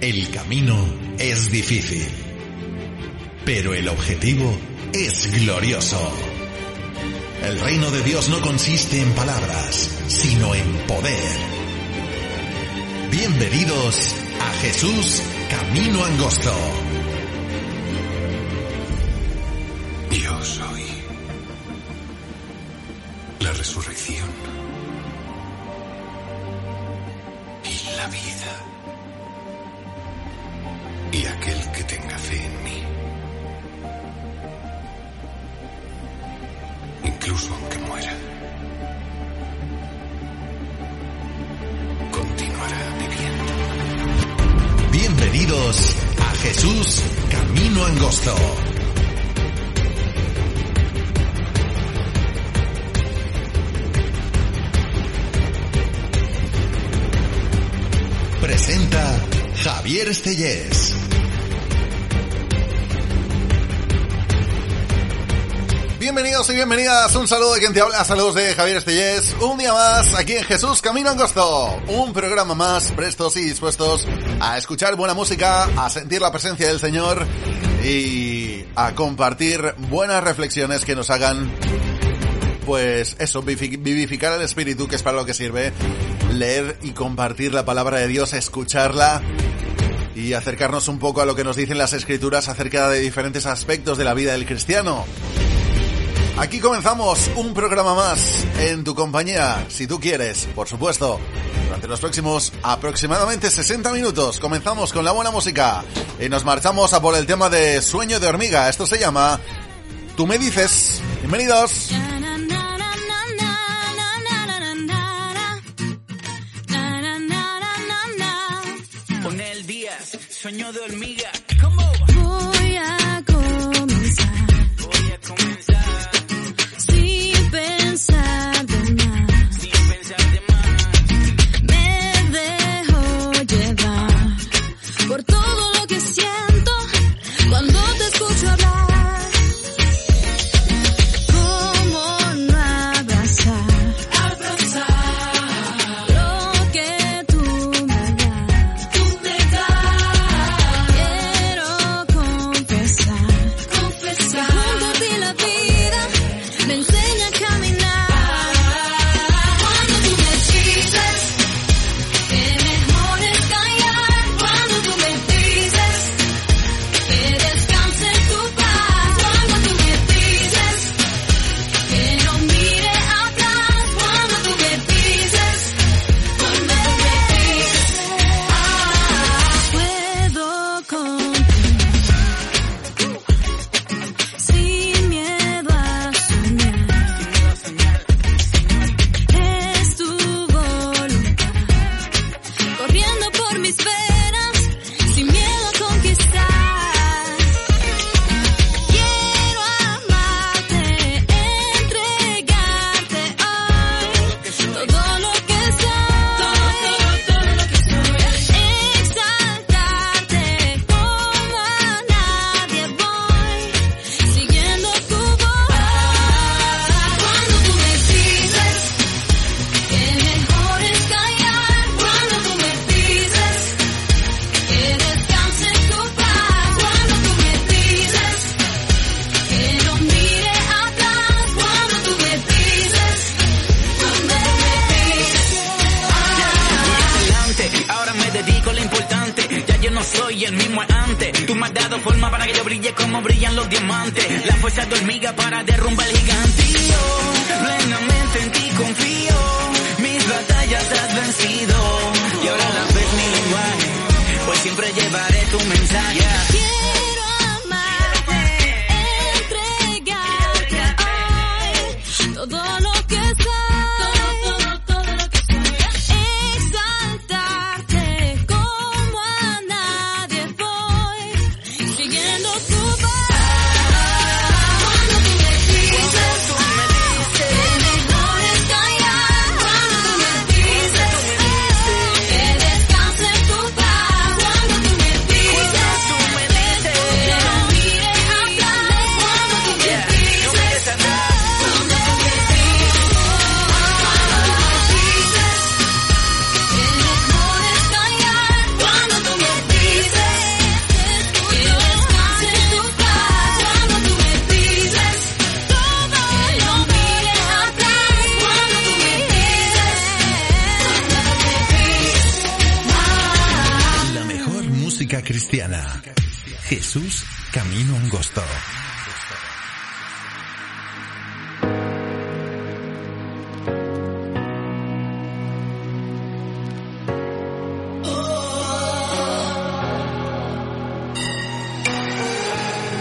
El camino es difícil, pero el objetivo es glorioso. El reino de Dios no consiste en palabras, sino en poder. Bienvenidos a Jesús Camino Angosto. Un saludo de quien te habla, saludos de Javier Estellés, un día más aquí en Jesús Camino Angosto, un programa más prestos y dispuestos a escuchar buena música, a sentir la presencia del Señor y a compartir buenas reflexiones que nos hagan pues eso, vivificar el espíritu, que es para lo que sirve, leer y compartir la palabra de Dios, escucharla y acercarnos un poco a lo que nos dicen las escrituras acerca de diferentes aspectos de la vida del cristiano. Aquí comenzamos un programa más en tu compañía, si tú quieres, por supuesto. Durante los próximos aproximadamente 60 minutos comenzamos con la buena música y nos marchamos a por el tema de Sueño de hormiga. Esto se llama Tú me dices. Bienvenidos. sueño de hormiga.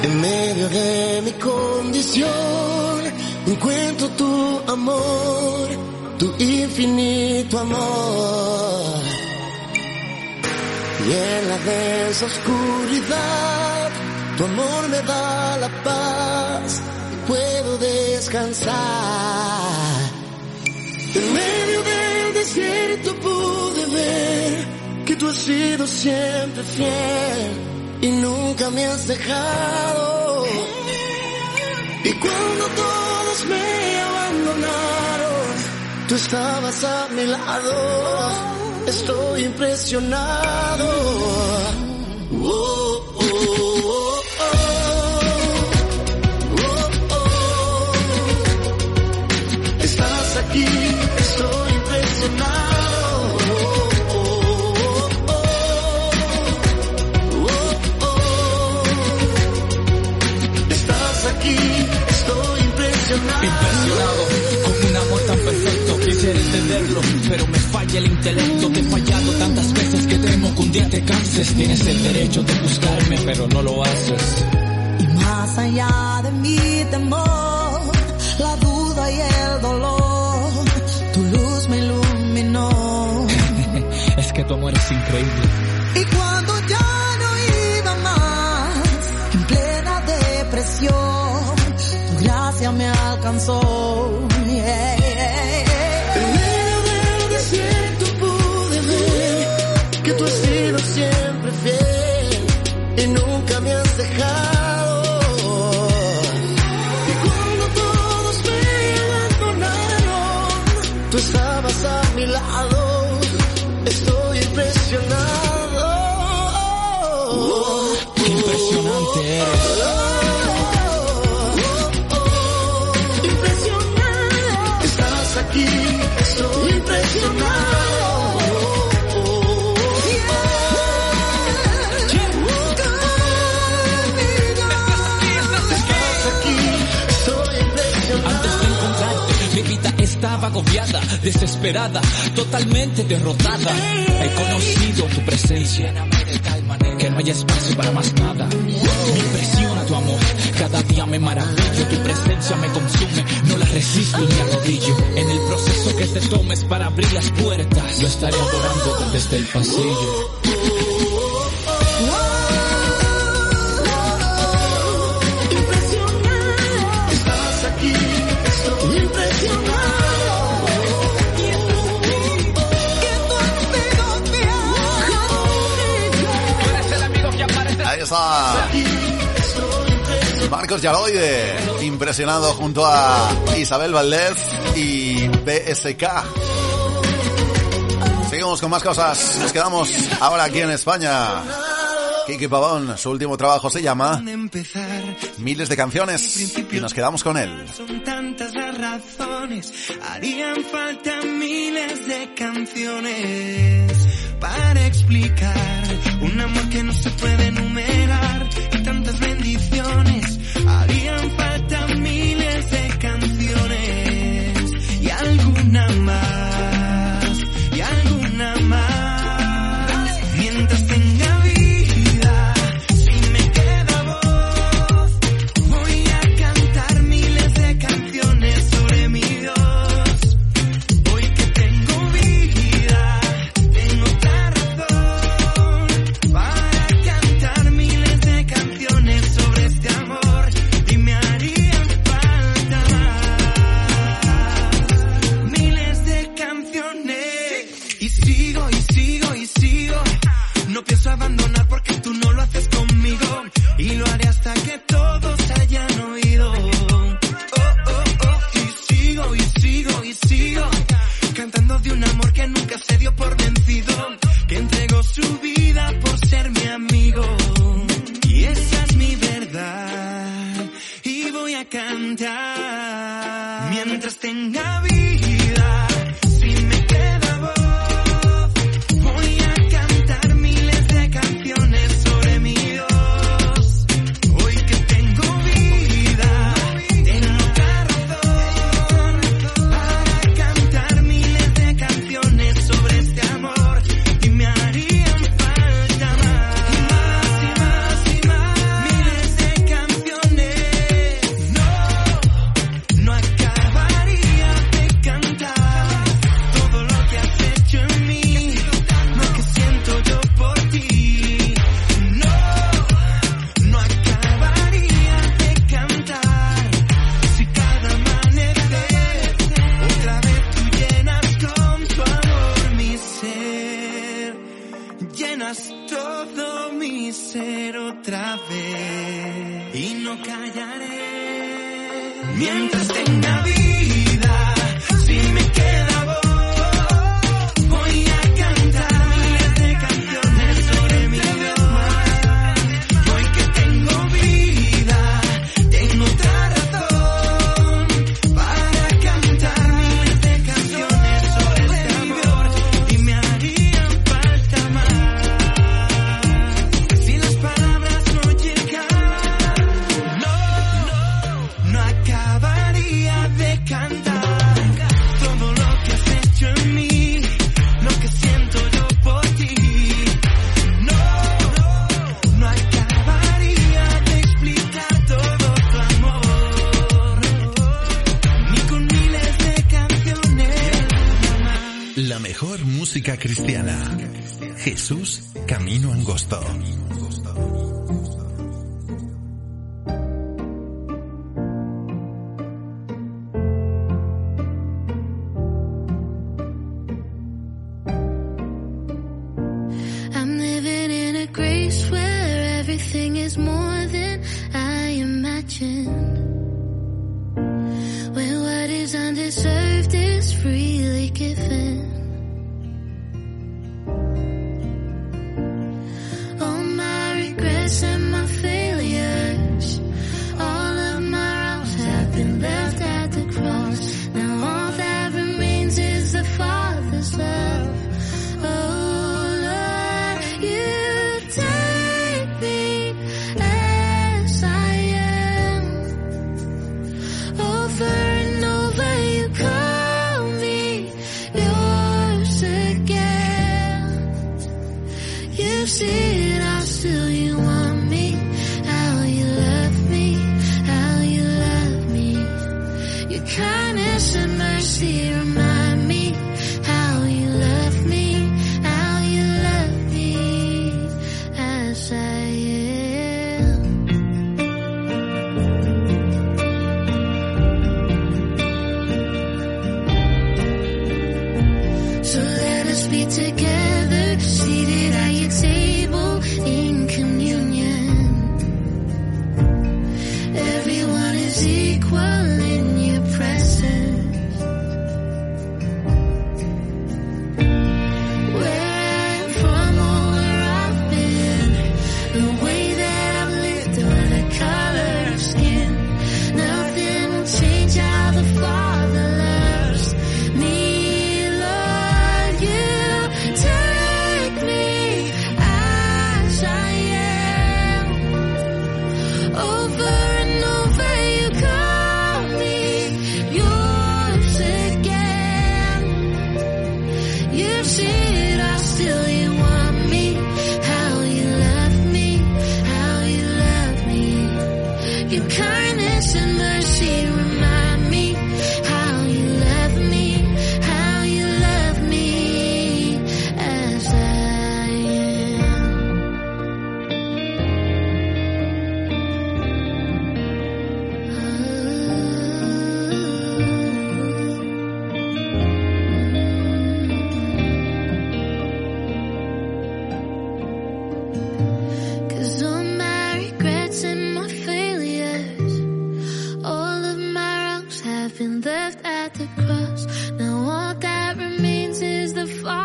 En medio de mi condición encuentro tu amor, tu infinito amor. Y en la densa oscuridad, tu amor me da la paz y puedo descansar. En medio del desierto pude ver que tú has sido siempre fiel y nunca me has dejado. Y cuando todos me abandonaron, tú estabas a mi lado. Estoy impresionado. Oh, pero me falla el intelecto. Te he fallado tantas veces que temo que un día te canses. Tienes el derecho de buscarme, pero no lo haces. Y más allá de mi temor, la duda y el dolor, tu luz me iluminó. es que tu amor es increíble. Y cuando ya no iba más, en plena depresión, tu gracia me alcanzó. Impresionado. Estás aquí, estoy impresionado. Antes de encontrarte, mi vida estaba agobiada, desesperada, totalmente derrotada. He conocido tu presencia, que no haya espacio para más nada. Me impresiona tu amor, cada día me maravillo, tu presencia me consume, no la resisto ni arrodillo. En el proceso que te tomes para abrir las puertas, lo estaré adorando desde el pasillo. Marcos Yaloide, impresionado junto a Isabel Valdez y BSK. Seguimos con más cosas. Nos quedamos ahora aquí en España. Kiki Pavón, su último trabajo se llama. Miles de canciones y nos quedamos con él. Son tantas las razones, harían falta miles de canciones para explicar un amor que no se puede enumerar y tantas bendiciones. Alguna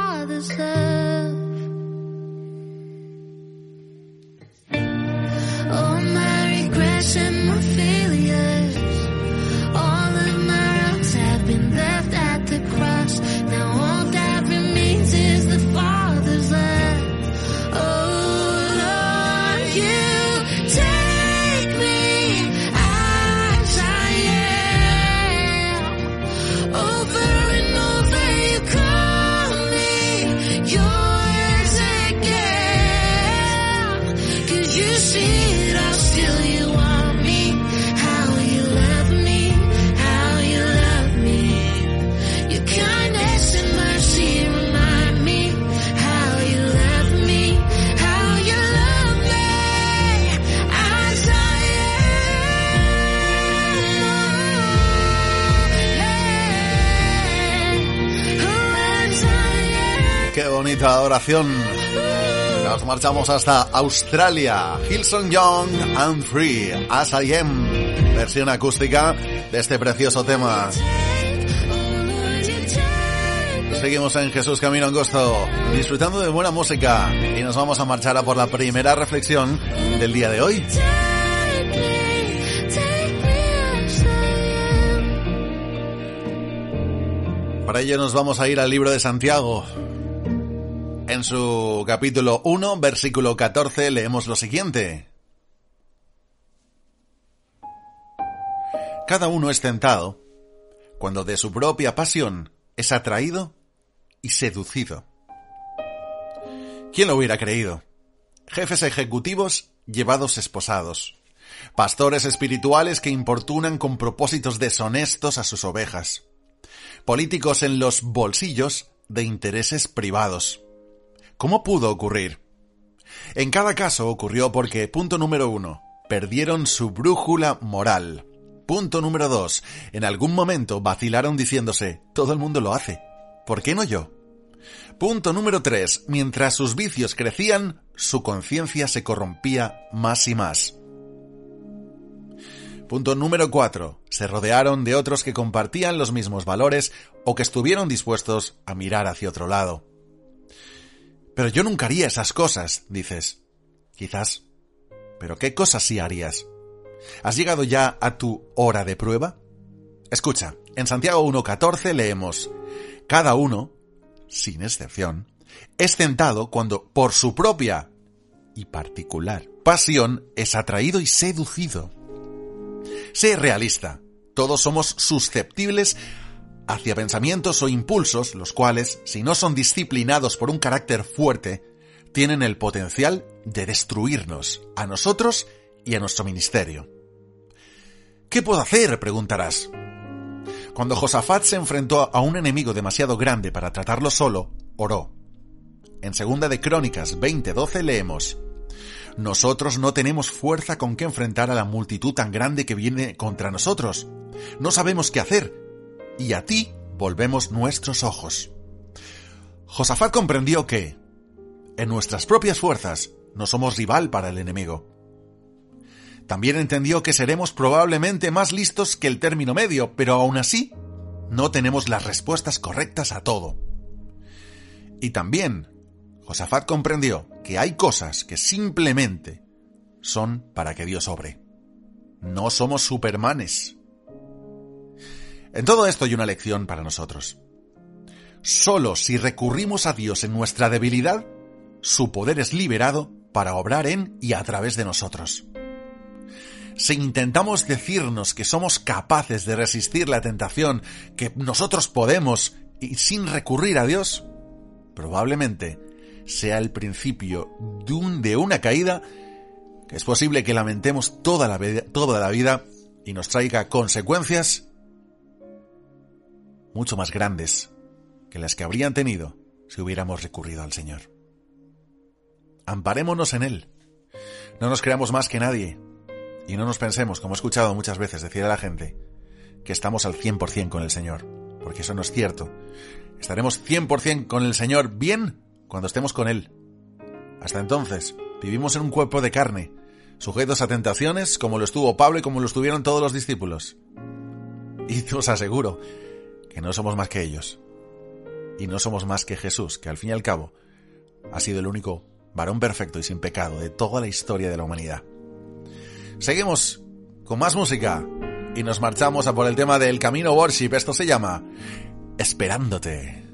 father said. Nos marchamos hasta Australia. Hilson Young and Free, As I Am. Versión acústica de este precioso tema. Seguimos en Jesús Camino Angosto, disfrutando de buena música y nos vamos a marchar a por la primera reflexión del día de hoy. Para ello nos vamos a ir al libro de Santiago. En su capítulo 1, versículo 14, leemos lo siguiente. Cada uno es tentado cuando de su propia pasión es atraído y seducido. ¿Quién lo hubiera creído? Jefes ejecutivos llevados esposados. Pastores espirituales que importunan con propósitos deshonestos a sus ovejas. Políticos en los bolsillos de intereses privados. ¿Cómo pudo ocurrir? En cada caso ocurrió porque, punto número uno, perdieron su brújula moral. Punto número dos, en algún momento vacilaron diciéndose, todo el mundo lo hace. ¿Por qué no yo? Punto número tres, mientras sus vicios crecían, su conciencia se corrompía más y más. Punto número 4. Se rodearon de otros que compartían los mismos valores o que estuvieron dispuestos a mirar hacia otro lado. Pero yo nunca haría esas cosas, dices. Quizás. Pero ¿qué cosas sí harías? ¿Has llegado ya a tu hora de prueba? Escucha, en Santiago 1.14 leemos, Cada uno, sin excepción, es tentado cuando por su propia y particular pasión es atraído y seducido. Sé realista. Todos somos susceptibles hacia pensamientos o impulsos, los cuales, si no son disciplinados por un carácter fuerte, tienen el potencial de destruirnos, a nosotros y a nuestro ministerio. ¿Qué puedo hacer? preguntarás. Cuando Josafat se enfrentó a un enemigo demasiado grande para tratarlo solo, oró. En segunda de Crónicas 20:12 leemos: nosotros no tenemos fuerza con que enfrentar a la multitud tan grande que viene contra nosotros. No sabemos qué hacer. Y a ti volvemos nuestros ojos. Josafat comprendió que, en nuestras propias fuerzas, no somos rival para el enemigo. También entendió que seremos probablemente más listos que el término medio, pero aún así, no tenemos las respuestas correctas a todo. Y también Josafat comprendió que hay cosas que simplemente son para que Dios obre. No somos supermanes. En todo esto hay una lección para nosotros. Solo si recurrimos a Dios en nuestra debilidad, su poder es liberado para obrar en y a través de nosotros. Si intentamos decirnos que somos capaces de resistir la tentación, que nosotros podemos y sin recurrir a Dios, probablemente sea el principio de, un, de una caída que es posible que lamentemos toda la, toda la vida y nos traiga consecuencias mucho más grandes que las que habrían tenido si hubiéramos recurrido al Señor. Amparémonos en Él. No nos creamos más que nadie. Y no nos pensemos, como he escuchado muchas veces decir a la gente, que estamos al 100% con el Señor. Porque eso no es cierto. Estaremos 100% con el Señor bien cuando estemos con Él. Hasta entonces, vivimos en un cuerpo de carne, sujetos a tentaciones como lo estuvo Pablo y como lo estuvieron todos los discípulos. Y os aseguro que no somos más que ellos. Y no somos más que Jesús, que al fin y al cabo ha sido el único varón perfecto y sin pecado de toda la historia de la humanidad. Seguimos con más música y nos marchamos a por el tema del Camino Worship. Esto se llama Esperándote.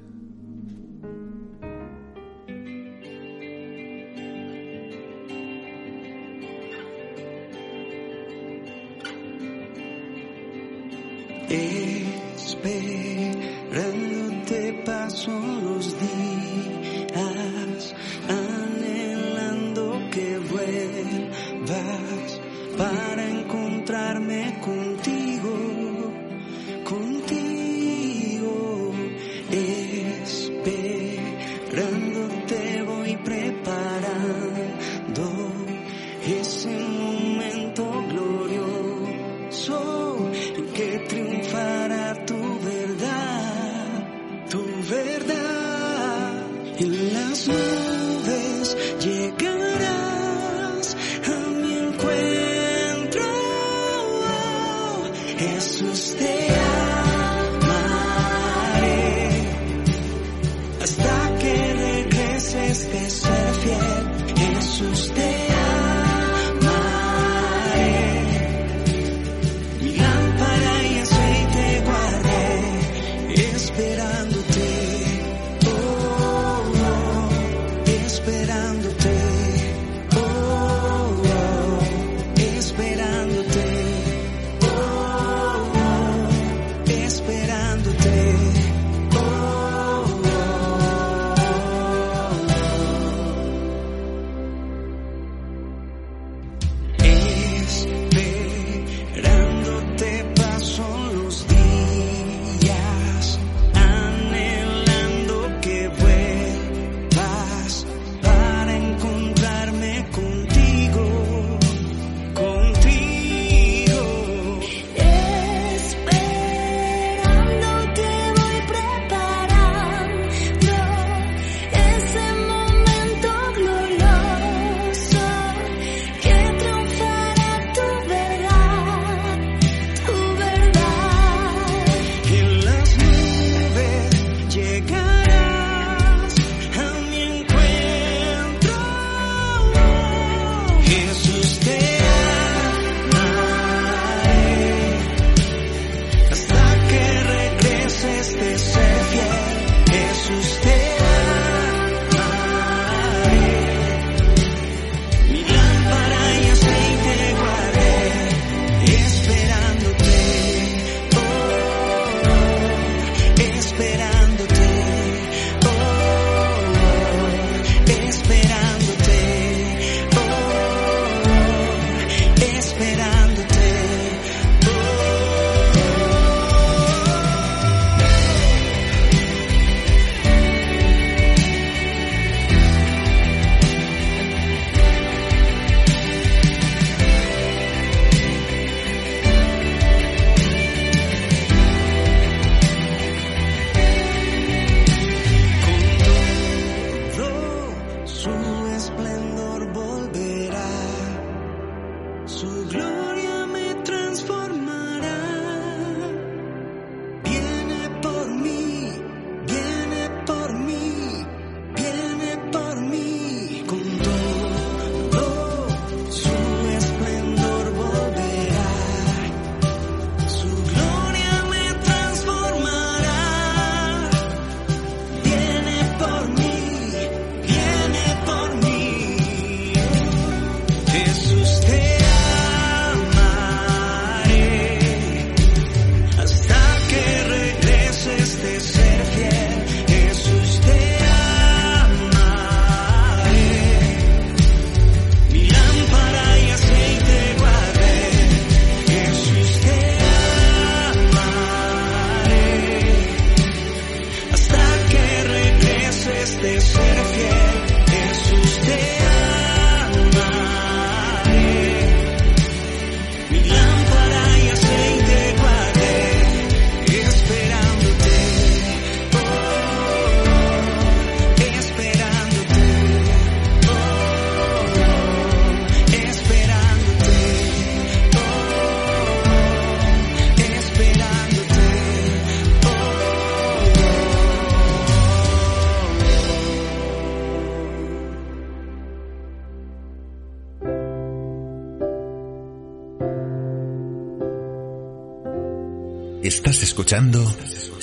Regreses de ser fiel.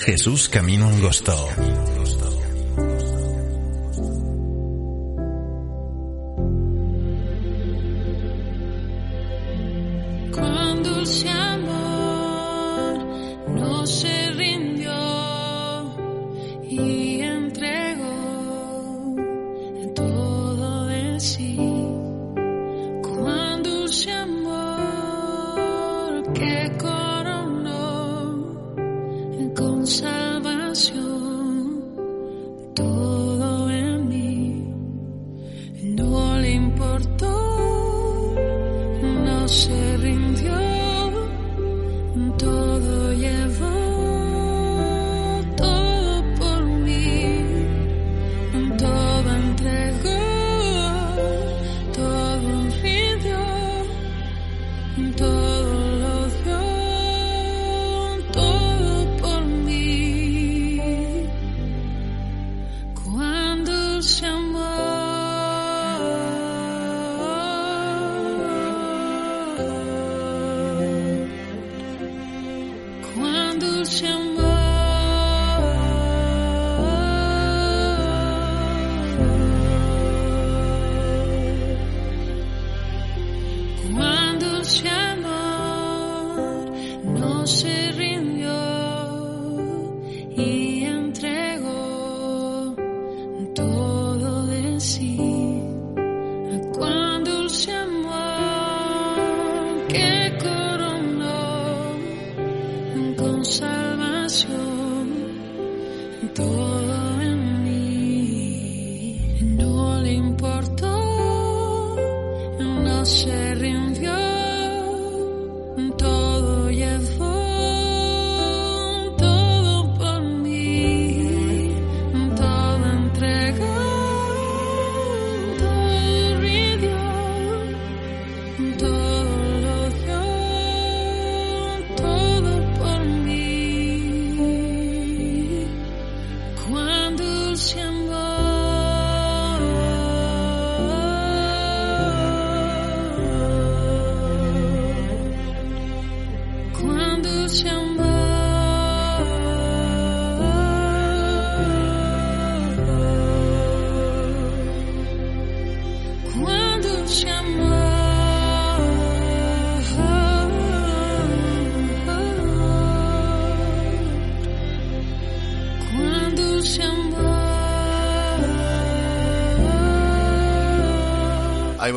Jesús Camino Angosto.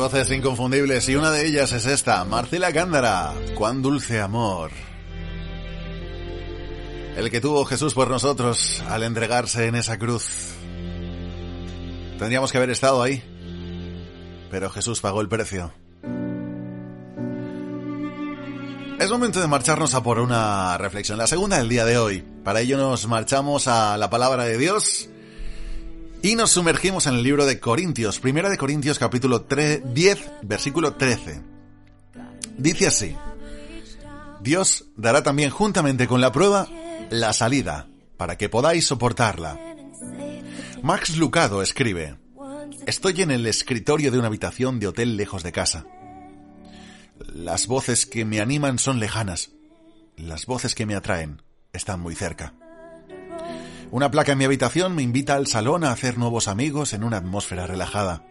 Voces inconfundibles y una de ellas es esta, Marcela Gándara, cuán dulce amor. El que tuvo Jesús por nosotros al entregarse en esa cruz. Tendríamos que haber estado ahí, pero Jesús pagó el precio. Es momento de marcharnos a por una reflexión, la segunda del día de hoy. Para ello nos marchamos a la palabra de Dios y nos sumergimos en el libro de Corintios, primera de Corintios capítulo 3, 10, versículo 13. Dice así, Dios dará también juntamente con la prueba la salida, para que podáis soportarla. Max Lucado escribe, Estoy en el escritorio de una habitación de hotel lejos de casa. Las voces que me animan son lejanas. Las voces que me atraen están muy cerca. Una placa en mi habitación me invita al salón a hacer nuevos amigos en una atmósfera relajada.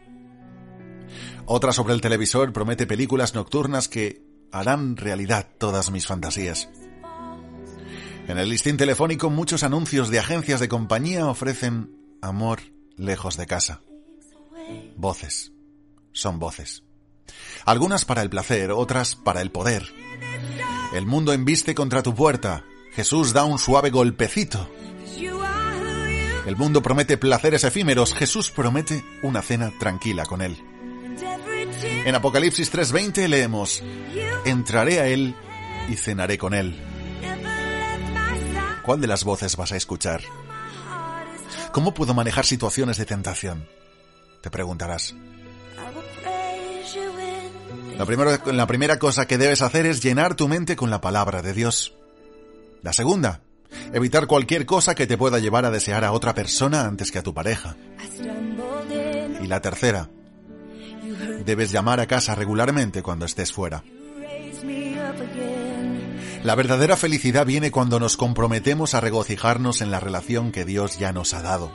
Otra sobre el televisor promete películas nocturnas que harán realidad todas mis fantasías. En el listín telefónico muchos anuncios de agencias de compañía ofrecen amor lejos de casa. Voces. Son voces. Algunas para el placer, otras para el poder. El mundo embiste contra tu puerta. Jesús da un suave golpecito. El mundo promete placeres efímeros. Jesús promete una cena tranquila con él. En Apocalipsis 3:20 leemos, Entraré a él y cenaré con él. ¿Cuál de las voces vas a escuchar? ¿Cómo puedo manejar situaciones de tentación? Te preguntarás. La primera, la primera cosa que debes hacer es llenar tu mente con la palabra de Dios. La segunda, evitar cualquier cosa que te pueda llevar a desear a otra persona antes que a tu pareja. Y la tercera, debes llamar a casa regularmente cuando estés fuera. La verdadera felicidad viene cuando nos comprometemos a regocijarnos en la relación que Dios ya nos ha dado.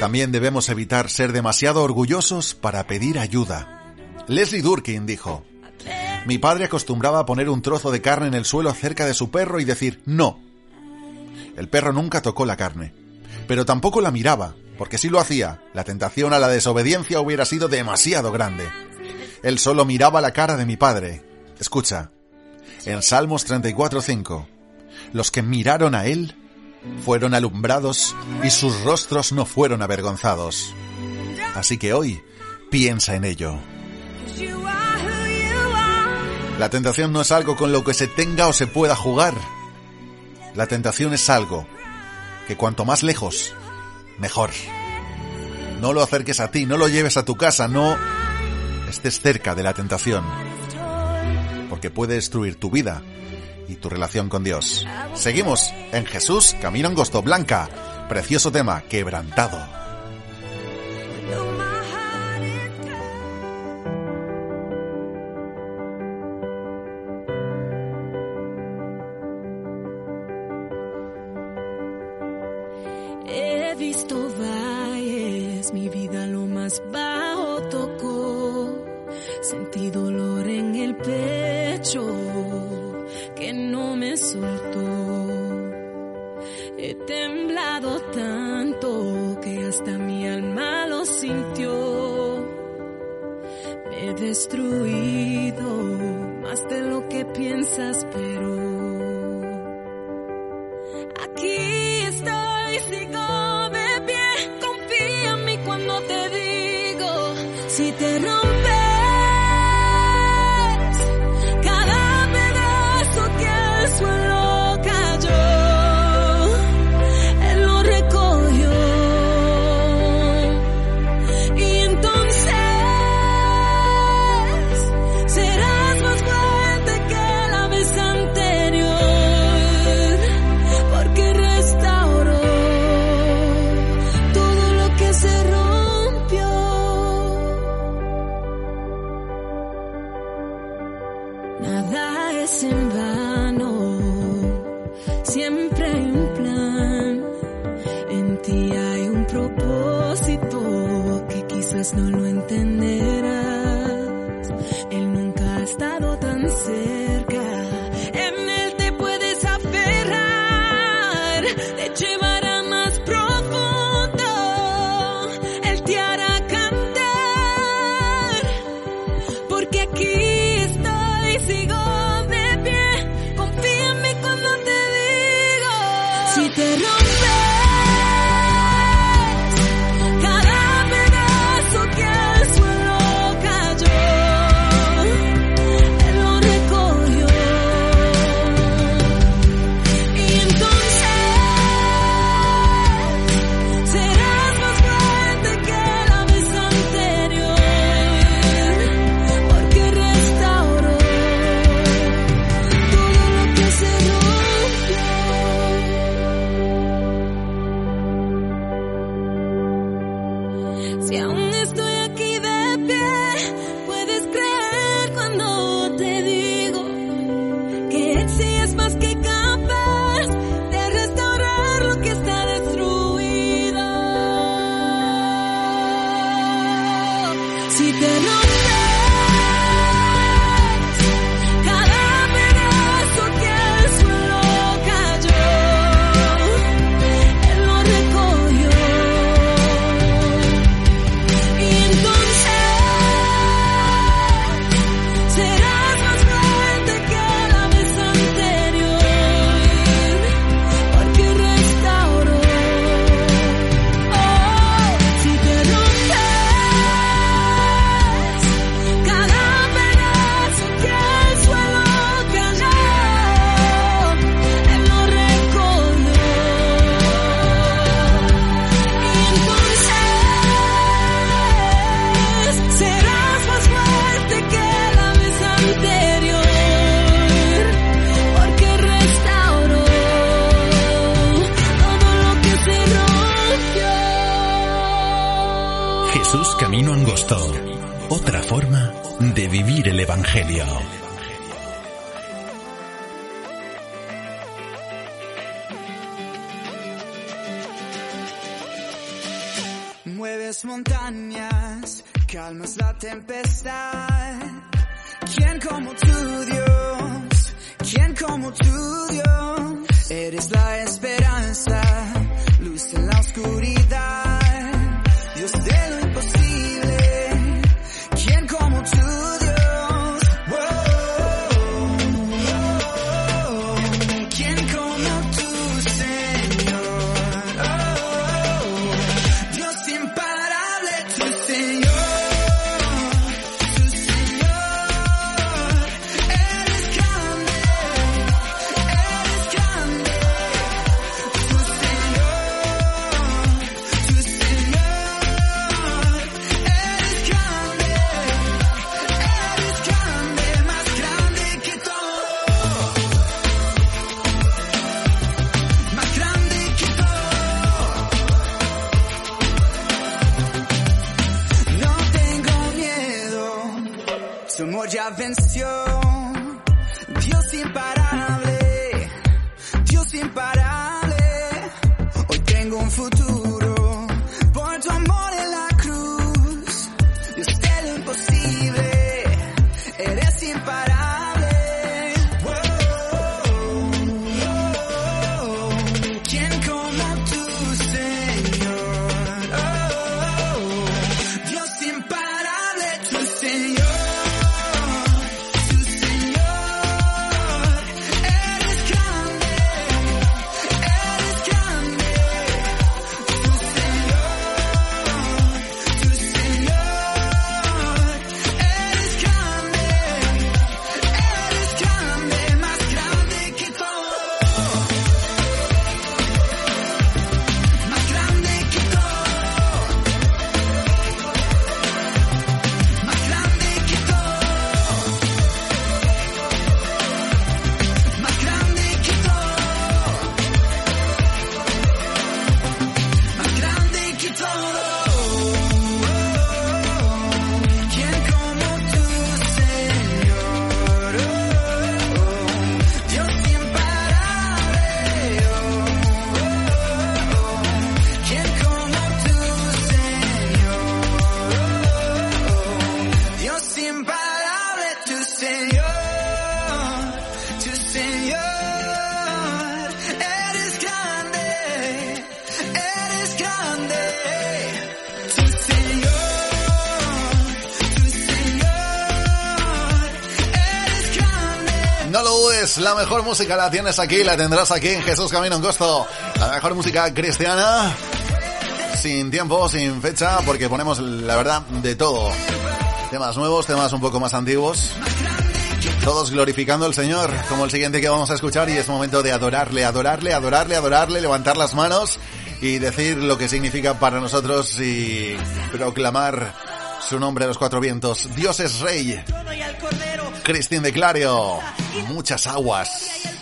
También debemos evitar ser demasiado orgullosos para pedir ayuda. Leslie Durkin dijo, mi padre acostumbraba a poner un trozo de carne en el suelo cerca de su perro y decir no. El perro nunca tocó la carne, pero tampoco la miraba, porque si lo hacía, la tentación a la desobediencia hubiera sido demasiado grande. Él solo miraba la cara de mi padre. Escucha, en Salmos 34.5, los que miraron a él fueron alumbrados y sus rostros no fueron avergonzados. Así que hoy piensa en ello. La tentación no es algo con lo que se tenga o se pueda jugar. La tentación es algo que cuanto más lejos, mejor. No lo acerques a ti, no lo lleves a tu casa, no estés cerca de la tentación. Porque puede destruir tu vida y tu relación con Dios. Seguimos en Jesús, Camino Angosto Blanca. Precioso tema, quebrantado. Si te rompes la mejor música la tienes aquí, la tendrás aquí en Jesús Camino en Costo. La mejor música cristiana, sin tiempo, sin fecha, porque ponemos, la verdad, de todo. Temas nuevos, temas un poco más antiguos. Todos glorificando al Señor, como el siguiente que vamos a escuchar, y es momento de adorarle, adorarle, adorarle, adorarle, levantar las manos y decir lo que significa para nosotros y proclamar su nombre a los cuatro vientos. Dios es Rey. Cristín de Clario. Muchas aguas.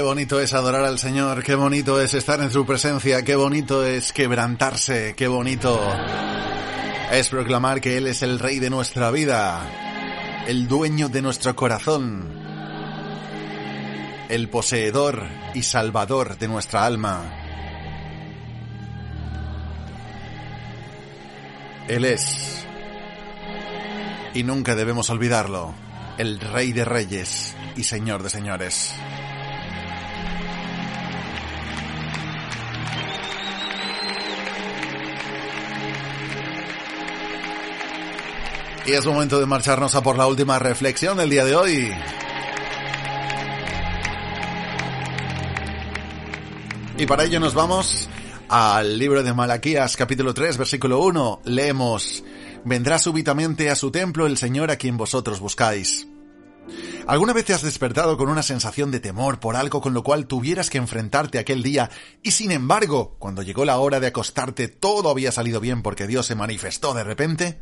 Qué bonito es adorar al Señor, qué bonito es estar en su presencia, qué bonito es quebrantarse, qué bonito es proclamar que Él es el Rey de nuestra vida, el dueño de nuestro corazón, el poseedor y salvador de nuestra alma. Él es, y nunca debemos olvidarlo, el Rey de Reyes y Señor de Señores. Y es momento de marcharnos a por la última reflexión del día de hoy. Y para ello nos vamos al libro de Malaquías capítulo 3 versículo 1. Leemos, Vendrá súbitamente a su templo el Señor a quien vosotros buscáis. ¿Alguna vez te has despertado con una sensación de temor por algo con lo cual tuvieras que enfrentarte aquel día y sin embargo, cuando llegó la hora de acostarte todo había salido bien porque Dios se manifestó de repente?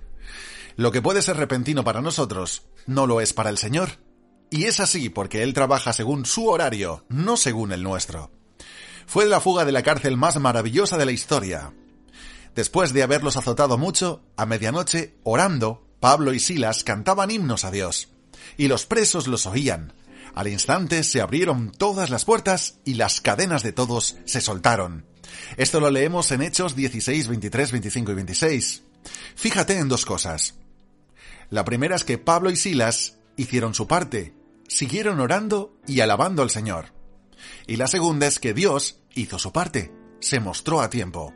Lo que puede ser repentino para nosotros, no lo es para el Señor. Y es así porque Él trabaja según su horario, no según el nuestro. Fue la fuga de la cárcel más maravillosa de la historia. Después de haberlos azotado mucho, a medianoche, orando, Pablo y Silas cantaban himnos a Dios. Y los presos los oían. Al instante se abrieron todas las puertas y las cadenas de todos se soltaron. Esto lo leemos en Hechos 16, 23, 25 y 26. Fíjate en dos cosas. La primera es que Pablo y Silas hicieron su parte, siguieron orando y alabando al Señor. Y la segunda es que Dios hizo su parte, se mostró a tiempo.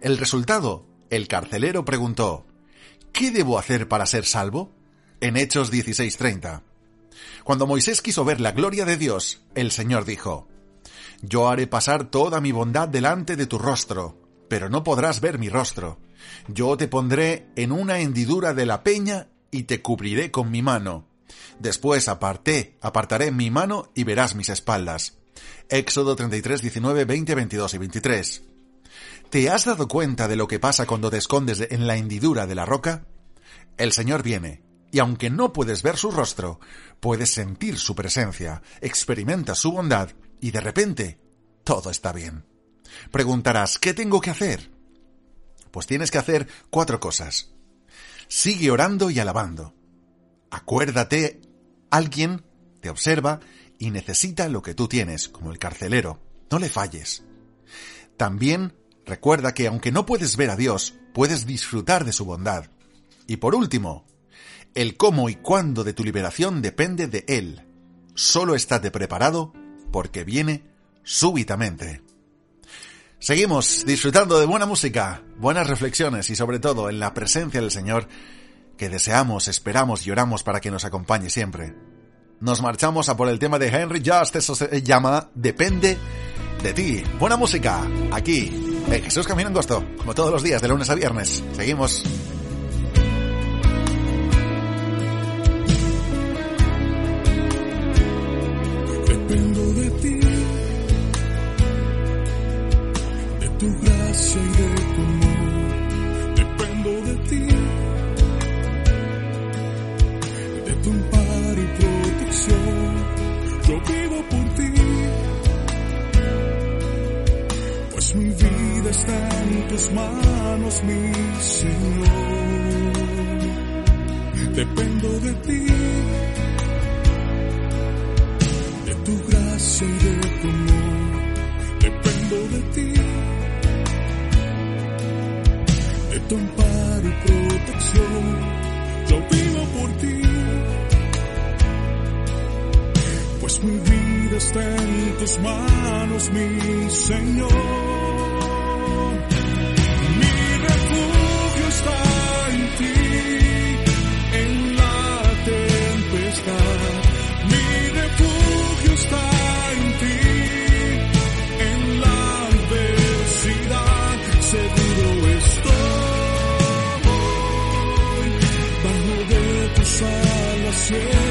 El resultado, el carcelero preguntó, ¿qué debo hacer para ser salvo? En Hechos 16:30. Cuando Moisés quiso ver la gloria de Dios, el Señor dijo, Yo haré pasar toda mi bondad delante de tu rostro, pero no podrás ver mi rostro. Yo te pondré en una hendidura de la peña y te cubriré con mi mano. Después aparté, apartaré mi mano y verás mis espaldas. Éxodo 33, 19, 20, 22 y 23. ¿Te has dado cuenta de lo que pasa cuando te escondes en la hendidura de la roca? El Señor viene, y aunque no puedes ver su rostro, puedes sentir su presencia, experimentas su bondad, y de repente, todo está bien. Preguntarás, ¿qué tengo que hacer? Pues tienes que hacer cuatro cosas. Sigue orando y alabando. Acuérdate, alguien te observa y necesita lo que tú tienes, como el carcelero. No le falles. También recuerda que aunque no puedes ver a Dios, puedes disfrutar de su bondad. Y por último, el cómo y cuándo de tu liberación depende de Él. Solo estate preparado porque viene súbitamente. Seguimos disfrutando de buena música, buenas reflexiones y sobre todo en la presencia del Señor que deseamos, esperamos y oramos para que nos acompañe siempre. Nos marchamos a por el tema de Henry Just, eso se llama Depende de ti. Buena música, aquí, en Jesús Camino en Gosto, como todos los días de lunes a viernes. Seguimos. Tu gracia y de tu amor. Dependo de ti, de tu amparo y protección. Yo vivo por ti, pues mi vida está en tus manos, mi Señor. Dependo de ti. de tu gracia y de tu amor. Dependo de ti, tu amparo y protección. Yo vivo por ti, pues mi vida está en tus manos, mi Señor. change.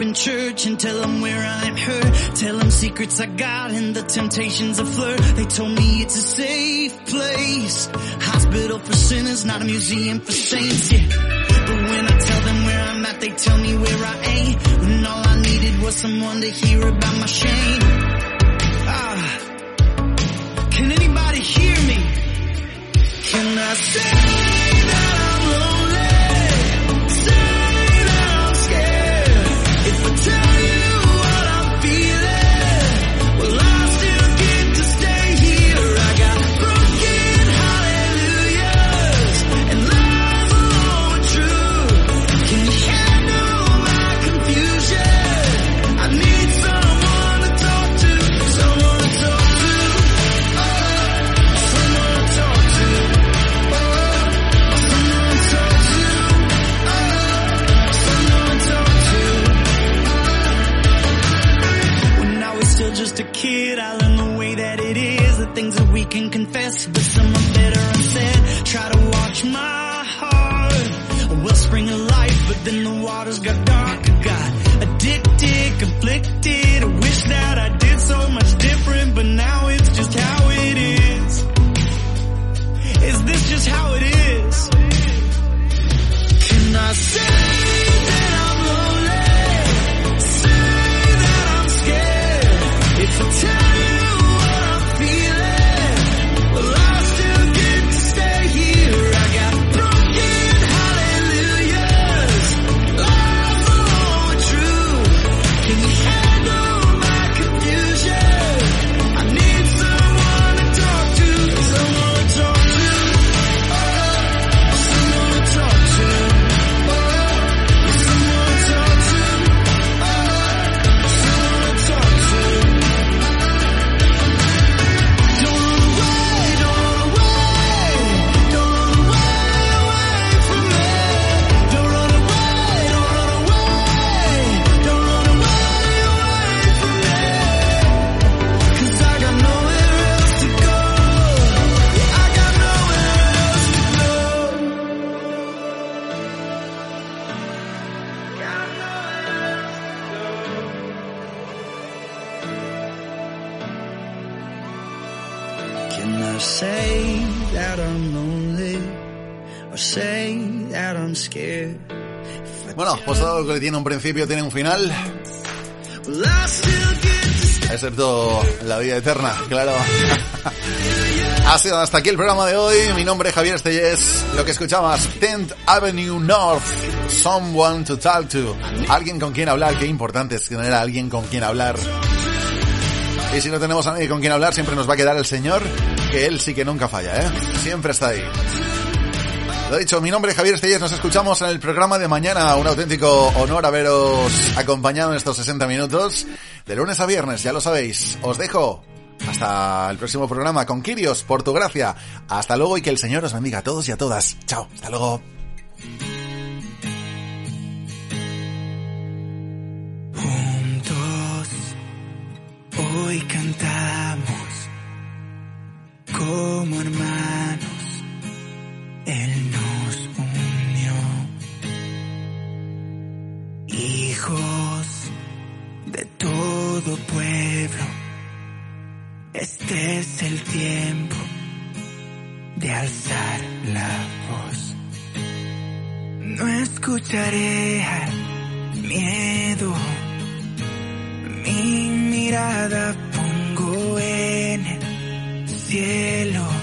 in church and tell them where I'm hurt. Tell them secrets I got and the temptations I flirt. They told me it's a safe place. Hospital for sinners, not a museum for saints. Yeah. But when I tell them where I'm at, they tell me where I ain't. When all I needed was someone to hear about my shame. Todo lo que tiene un principio tiene un final. Excepto la vida eterna, claro. ha sido hasta aquí el programa de hoy. Mi nombre es Javier Estellés. Lo que escuchabas, 10th Avenue North. Someone to talk to. Alguien con quien hablar. Qué importante es tener a alguien con quien hablar. Y si no tenemos a nadie con quien hablar, siempre nos va a quedar el Señor, que Él sí que nunca falla, ¿eh? Siempre está ahí. Lo dicho, mi nombre es Javier Estellés, nos escuchamos en el programa de mañana. Un auténtico honor haberos acompañado en estos 60 minutos. De lunes a viernes, ya lo sabéis. Os dejo hasta el próximo programa con Kirios, por tu gracia. Hasta luego y que el Señor os bendiga a todos y a todas. Chao, hasta luego. Juntos hoy cantamos como hermanos. Él nos unió. Hijos de todo pueblo. Este es el tiempo de alzar la voz. No escucharé al miedo. Mi mirada pongo en el cielo.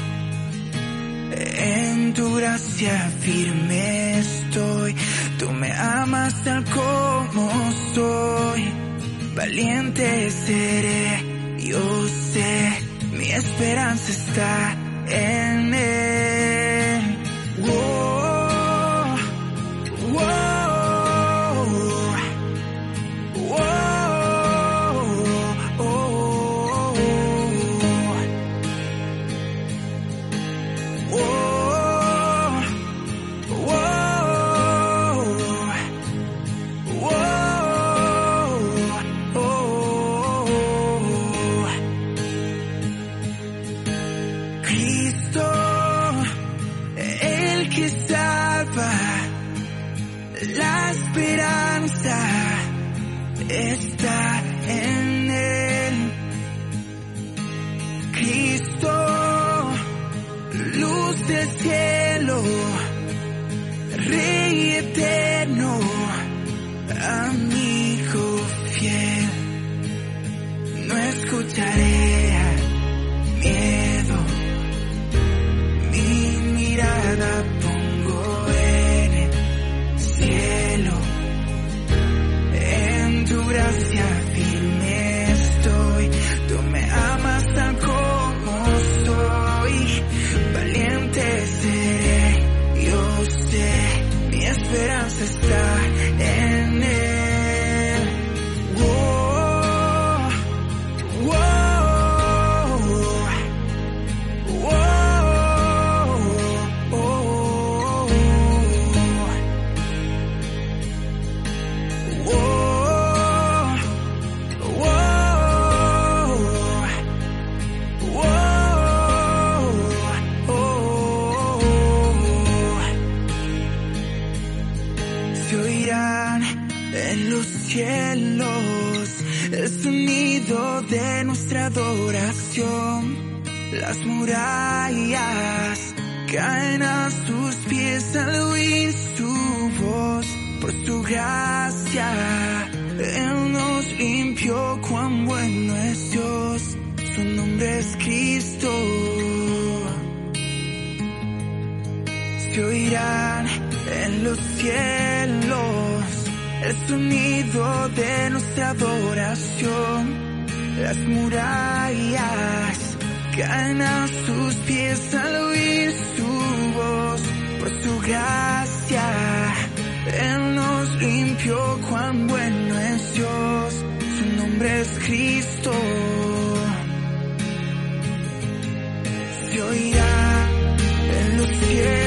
En tu gracia firme estoy. Tú me amas tal como soy. Valiente seré, yo sé. Mi esperanza está en él. Wow, en los cielos el sonido de nuestra adoración. Las murallas caen a sus pies al oír su voz. Por su gracia, Él nos limpió. Cuán bueno es Dios, su nombre es Cristo. Se oirá en los cielos